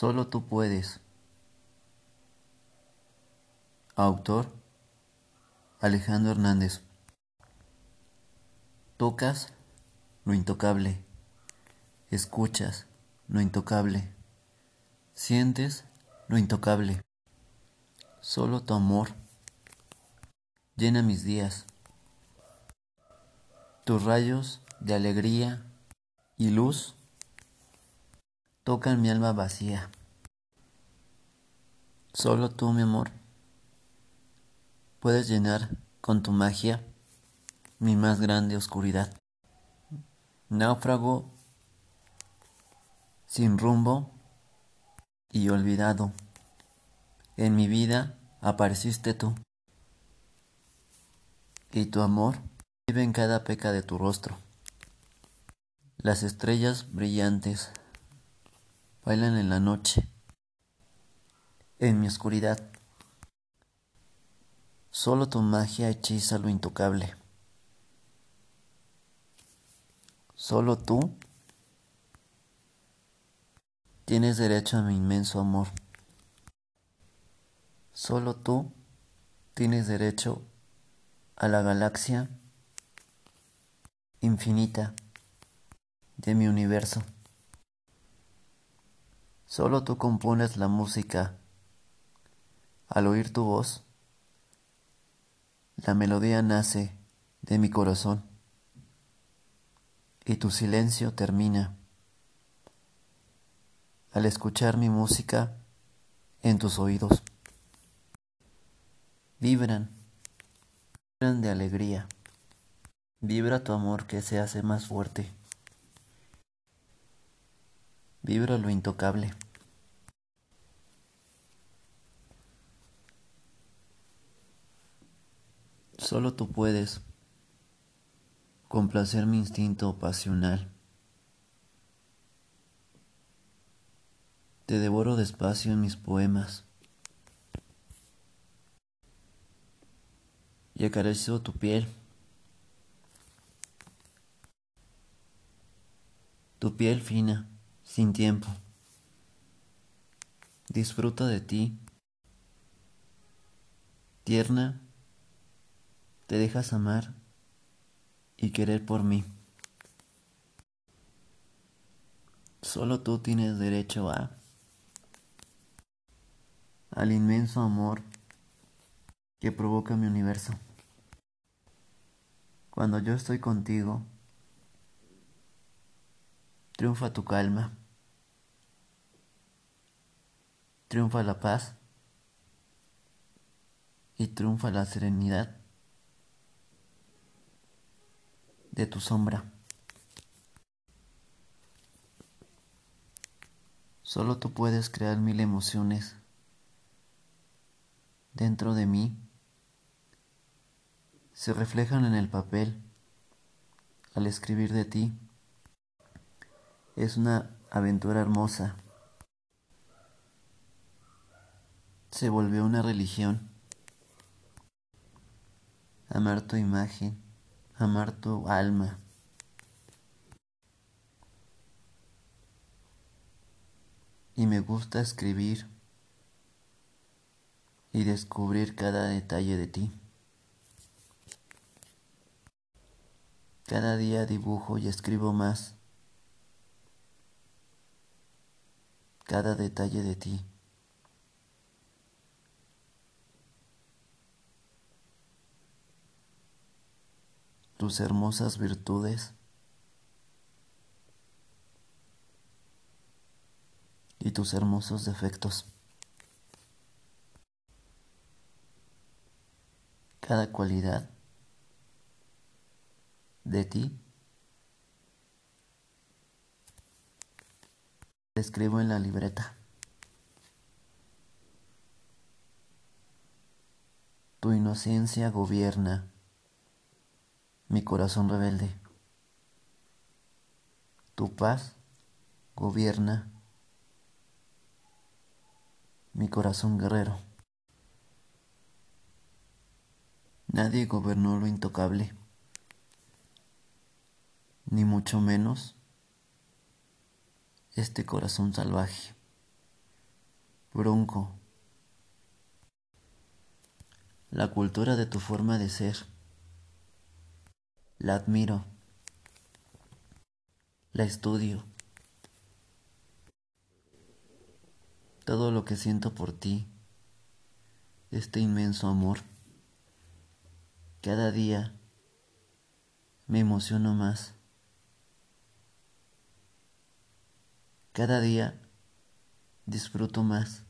Solo tú puedes. Autor Alejandro Hernández. Tocas lo intocable. Escuchas lo intocable. Sientes lo intocable. Solo tu amor llena mis días. Tus rayos de alegría y luz tocan mi alma vacía. Solo tú, mi amor, puedes llenar con tu magia mi más grande oscuridad. Náufrago sin rumbo y olvidado. En mi vida apareciste tú. Y tu amor vive en cada peca de tu rostro. Las estrellas brillantes bailan en la noche, en mi oscuridad. Solo tu magia hechiza lo intocable. Solo tú tienes derecho a mi inmenso amor. Solo tú tienes derecho a la galaxia infinita de mi universo. Solo tú compones la música. Al oír tu voz, la melodía nace de mi corazón y tu silencio termina al escuchar mi música en tus oídos. Vibran, vibran de alegría. Vibra tu amor que se hace más fuerte. Vibra lo intocable. Solo tú puedes complacer mi instinto pasional. Te devoro despacio en mis poemas y acaricio tu piel. Tu piel fina sin tiempo. Disfruta de ti. Tierna, te dejas amar y querer por mí. Solo tú tienes derecho a al inmenso amor que provoca mi universo. Cuando yo estoy contigo, triunfa tu calma. triunfa la paz y triunfa la serenidad de tu sombra. Solo tú puedes crear mil emociones dentro de mí. Se reflejan en el papel al escribir de ti. Es una aventura hermosa. se volvió una religión. Amar tu imagen, amar tu alma. Y me gusta escribir y descubrir cada detalle de ti. Cada día dibujo y escribo más. Cada detalle de ti. tus hermosas virtudes y tus hermosos defectos. Cada cualidad de ti escribo en la libreta. Tu inocencia gobierna mi corazón rebelde. Tu paz gobierna mi corazón guerrero. Nadie gobernó lo intocable, ni mucho menos este corazón salvaje. Bronco. La cultura de tu forma de ser. La admiro. La estudio. Todo lo que siento por ti, este inmenso amor, cada día me emociono más. Cada día disfruto más.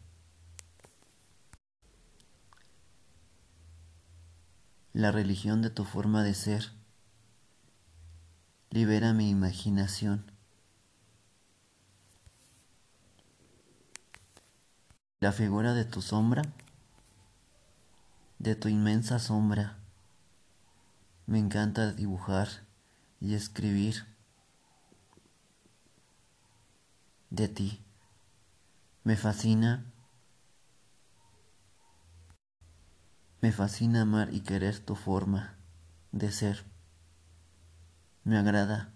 La religión de tu forma de ser libera mi imaginación. La figura de tu sombra, de tu inmensa sombra, me encanta dibujar y escribir de ti. Me fascina, me fascina amar y querer tu forma de ser. Me agrada.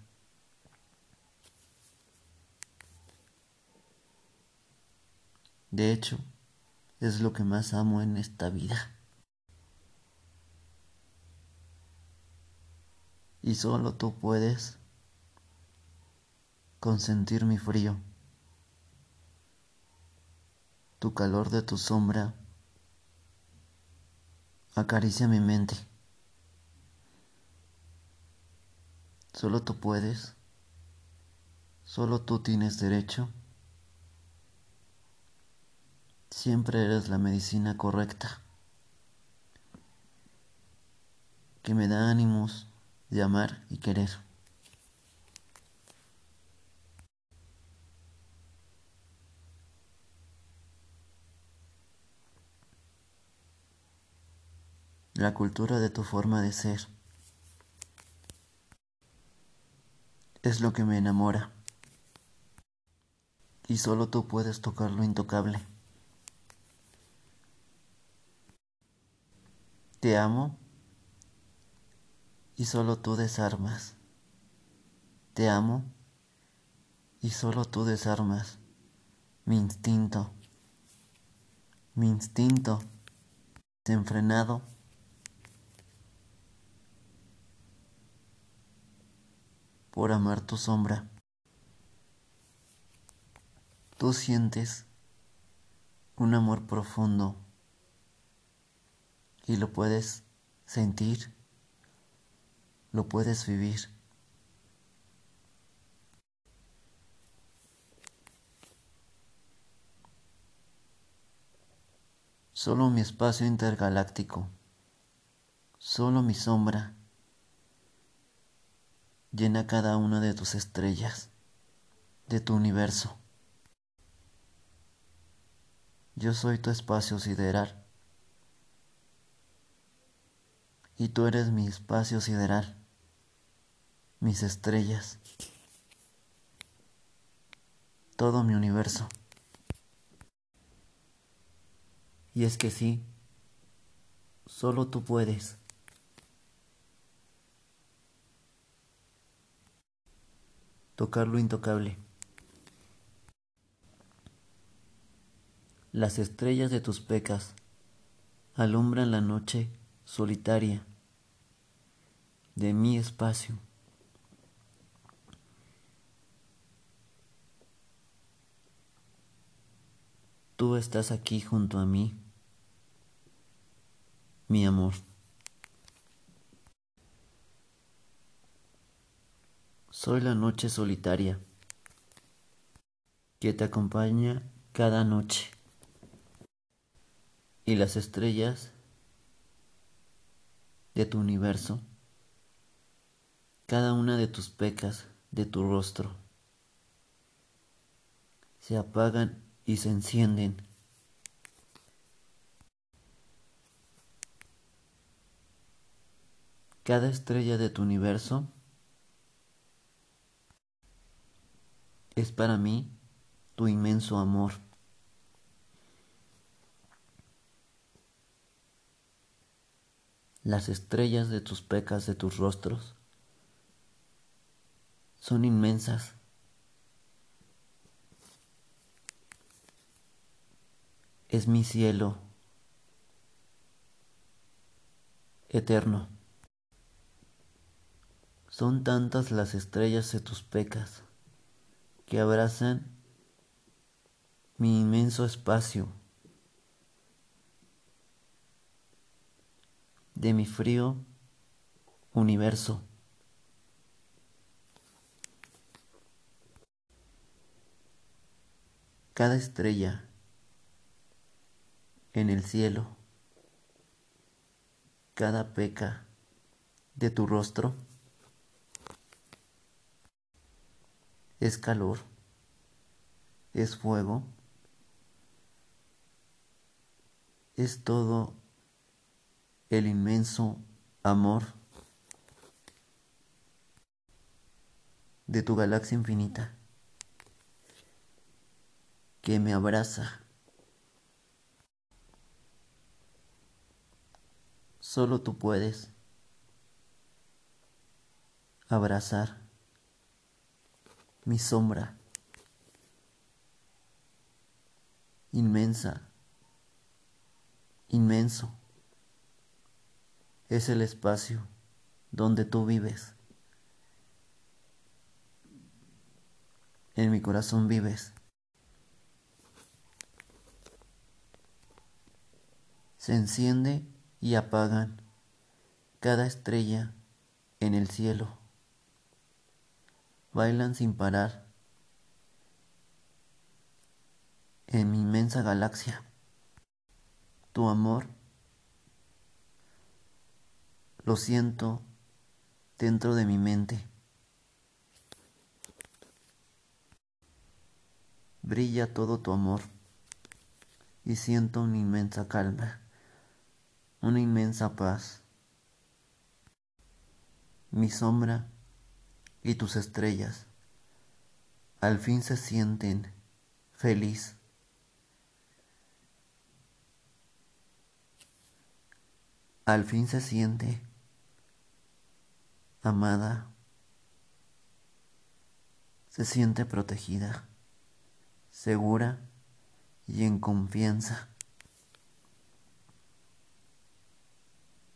De hecho, es lo que más amo en esta vida. Y solo tú puedes consentir mi frío. Tu calor de tu sombra acaricia mi mente. Solo tú puedes, solo tú tienes derecho. Siempre eres la medicina correcta que me da ánimos de amar y querer. La cultura de tu forma de ser. Es lo que me enamora. Y solo tú puedes tocar lo intocable. Te amo y solo tú desarmas. Te amo y solo tú desarmas mi instinto. Mi instinto desenfrenado por amar tu sombra. Tú sientes un amor profundo y lo puedes sentir, lo puedes vivir. Solo mi espacio intergaláctico, solo mi sombra llena cada una de tus estrellas, de tu universo. Yo soy tu espacio sideral y tú eres mi espacio sideral, mis estrellas, todo mi universo. Y es que sí, solo tú puedes. Tocar lo intocable. Las estrellas de tus pecas alumbran la noche solitaria de mi espacio. Tú estás aquí junto a mí, mi amor. Soy la noche solitaria que te acompaña cada noche y las estrellas de tu universo, cada una de tus pecas de tu rostro, se apagan y se encienden. Cada estrella de tu universo es para mí tu inmenso amor. Las estrellas de tus pecas, de tus rostros, son inmensas. es mi cielo eterno. Son tantas las estrellas de tus pecas que abrazan mi inmenso espacio de mi frío universo. Cada estrella en el cielo, cada peca de tu rostro es calor, es fuego, es todo el inmenso amor de tu galaxia infinita que me abraza. Solo tú puedes abrazar mi sombra inmensa, inmenso. Es el espacio donde tú vives. En mi corazón vives. Se enciende y apagan cada estrella en el cielo. Bailan sin parar en mi inmensa galaxia. Tu amor lo siento dentro de mi mente. Brilla todo tu amor y siento una inmensa calma, una inmensa paz. Mi sombra y tus estrellas al fin se sienten feliz. Al fin se siente amada, se siente protegida, segura y en confianza.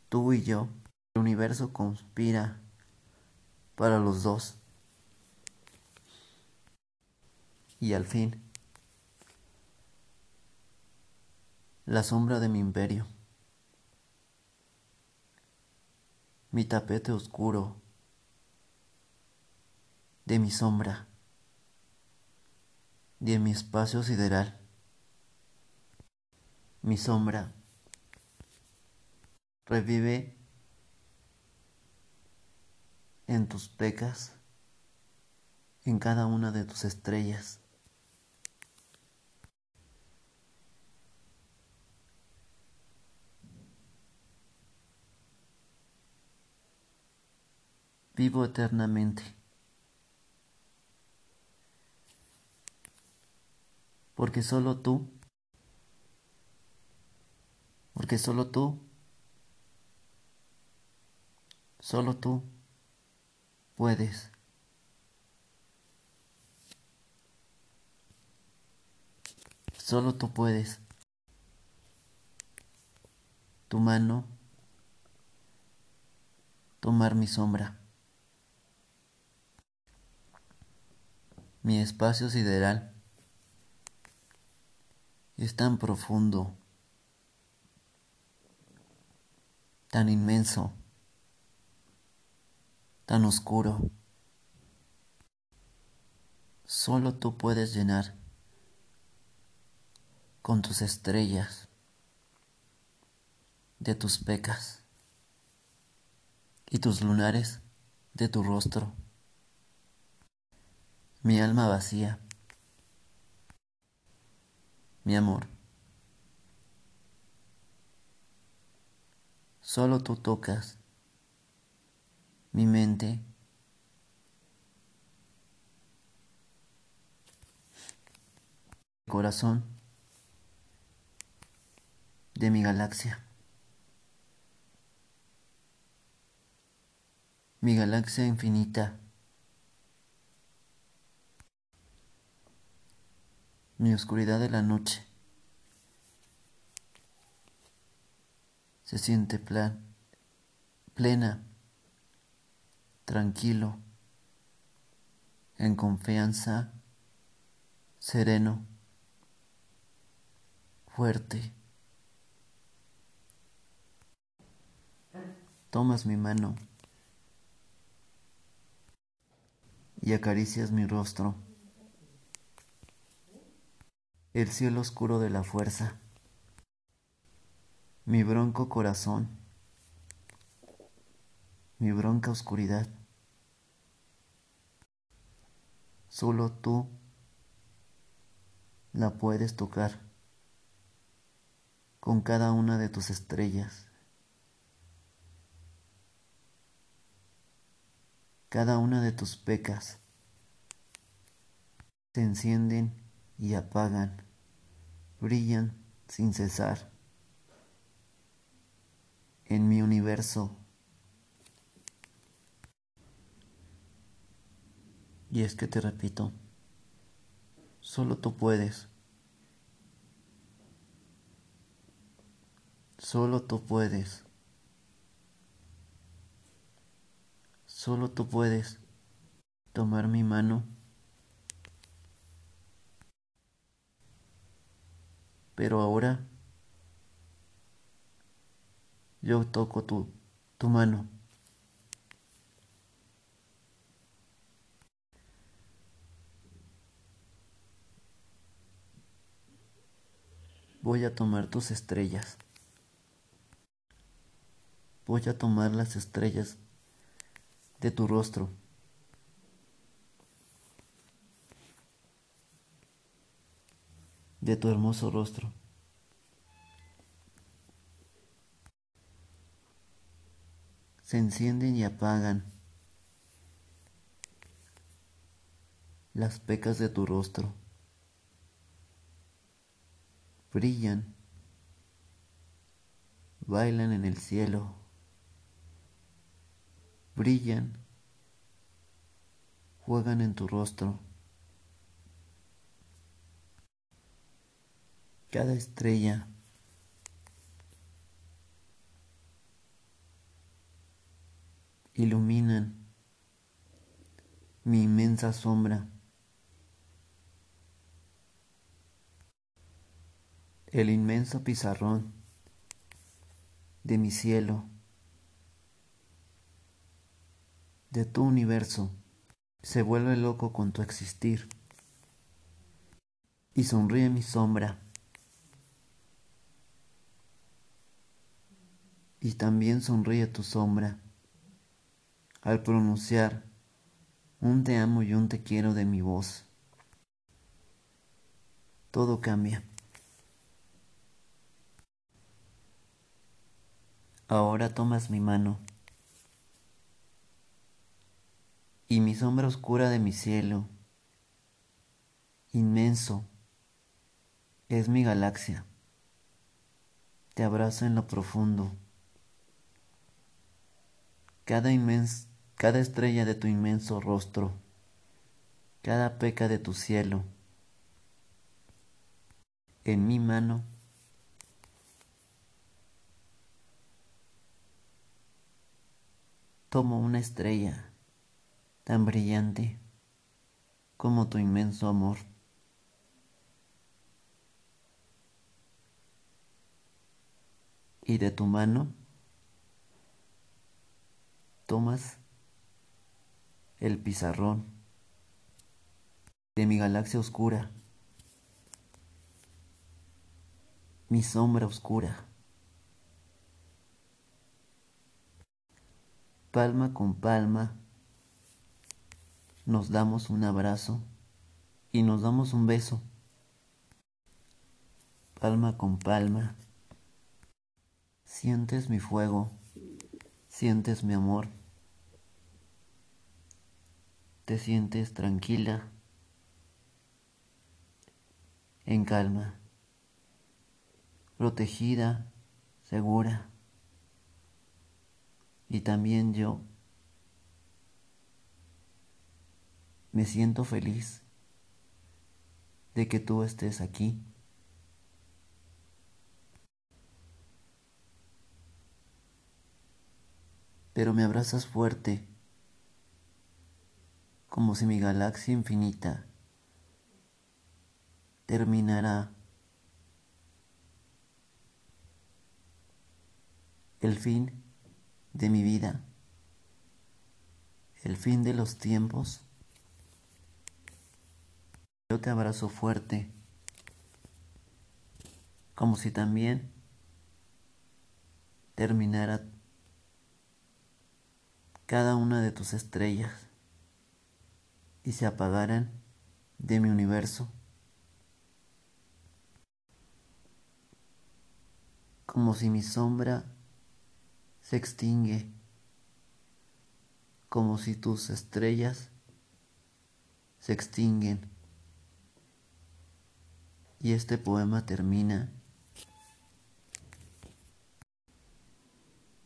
Tú y yo, el universo conspira para los dos. Y al fin, la sombra de mi imperio, mi tapete oscuro, de mi sombra, de mi espacio sideral, mi sombra revive en tus pecas, en cada una de tus estrellas. Vivo eternamente. Porque solo tú, porque solo tú, solo tú puedes. Solo tú puedes. Tu mano tomar mi sombra. Mi espacio sideral es tan profundo, tan inmenso tan oscuro. Solo tú puedes llenar con tus estrellas de tus pecas y tus lunares de tu rostro. Mi alma vacía, mi amor. Solo tú tocas mi mente, corazón de mi galaxia. Mi galaxia infinita. Mi oscuridad de la noche. se siente plan, plena, tranquilo, en confianza, sereno, fuerte. Tomas mi mano y acaricias mi rostro, el cielo oscuro de la fuerza, mi bronco corazón, mi bronca oscuridad. Solo tú la puedes tocar con cada una de tus estrellas. Cada una de tus pecas se encienden y apagan, brillan sin cesar. En mi universo Y es que te repito, solo tú puedes. Solo tú puedes. Solo tú puedes tomar mi mano. Pero ahora yo toco tu, tu mano. Voy a tomar tus estrellas. Voy a tomar las estrellas de tu rostro. De tu hermoso rostro. Se encienden y apagan las pecas de tu rostro brillan, bailan en el cielo, brillan, juegan en tu rostro. Cada estrella iluminan mi inmensa sombra. El inmenso pizarrón de mi cielo, de tu universo, se vuelve loco con tu existir y sonríe mi sombra. Y también sonríe tu sombra al pronunciar un te amo y un te quiero de mi voz. Todo cambia. Ahora tomas mi mano y mi sombra oscura de mi cielo, inmenso, es mi galaxia. Te abrazo en lo profundo. Cada, cada estrella de tu inmenso rostro, cada peca de tu cielo, en mi mano Tomo una estrella tan brillante como tu inmenso amor. Y de tu mano tomas el pizarrón de mi galaxia oscura, mi sombra oscura. Palma con palma, nos damos un abrazo y nos damos un beso. Palma con palma, sientes mi fuego, sientes mi amor, te sientes tranquila, en calma, protegida, segura y también yo me siento feliz de que tú estés aquí. pero me abrazas fuerte, como si mi galaxia infinita terminara el fin de mi vida, el fin de los tiempos. Yo te abrazo fuerte, como si también terminara cada una de tus estrellas y se apagaran de mi universo. Como si mi sombra se extingue, como si tus estrellas se extinguen. Y este poema termina,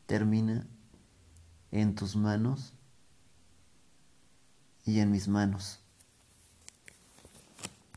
termina en tus manos y en mis manos.